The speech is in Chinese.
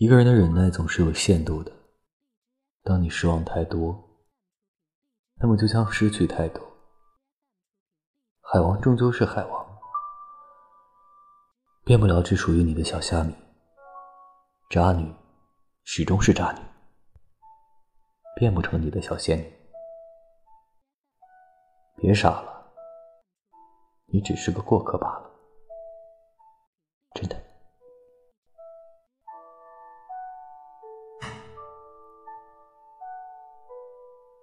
一个人的忍耐总是有限度的。当你失望太多那么就将失去太多。海王终究是海王。变不了只属于你的小虾米渣女始终是渣女。变不成你的小仙女。别傻了你只是个过客罢了。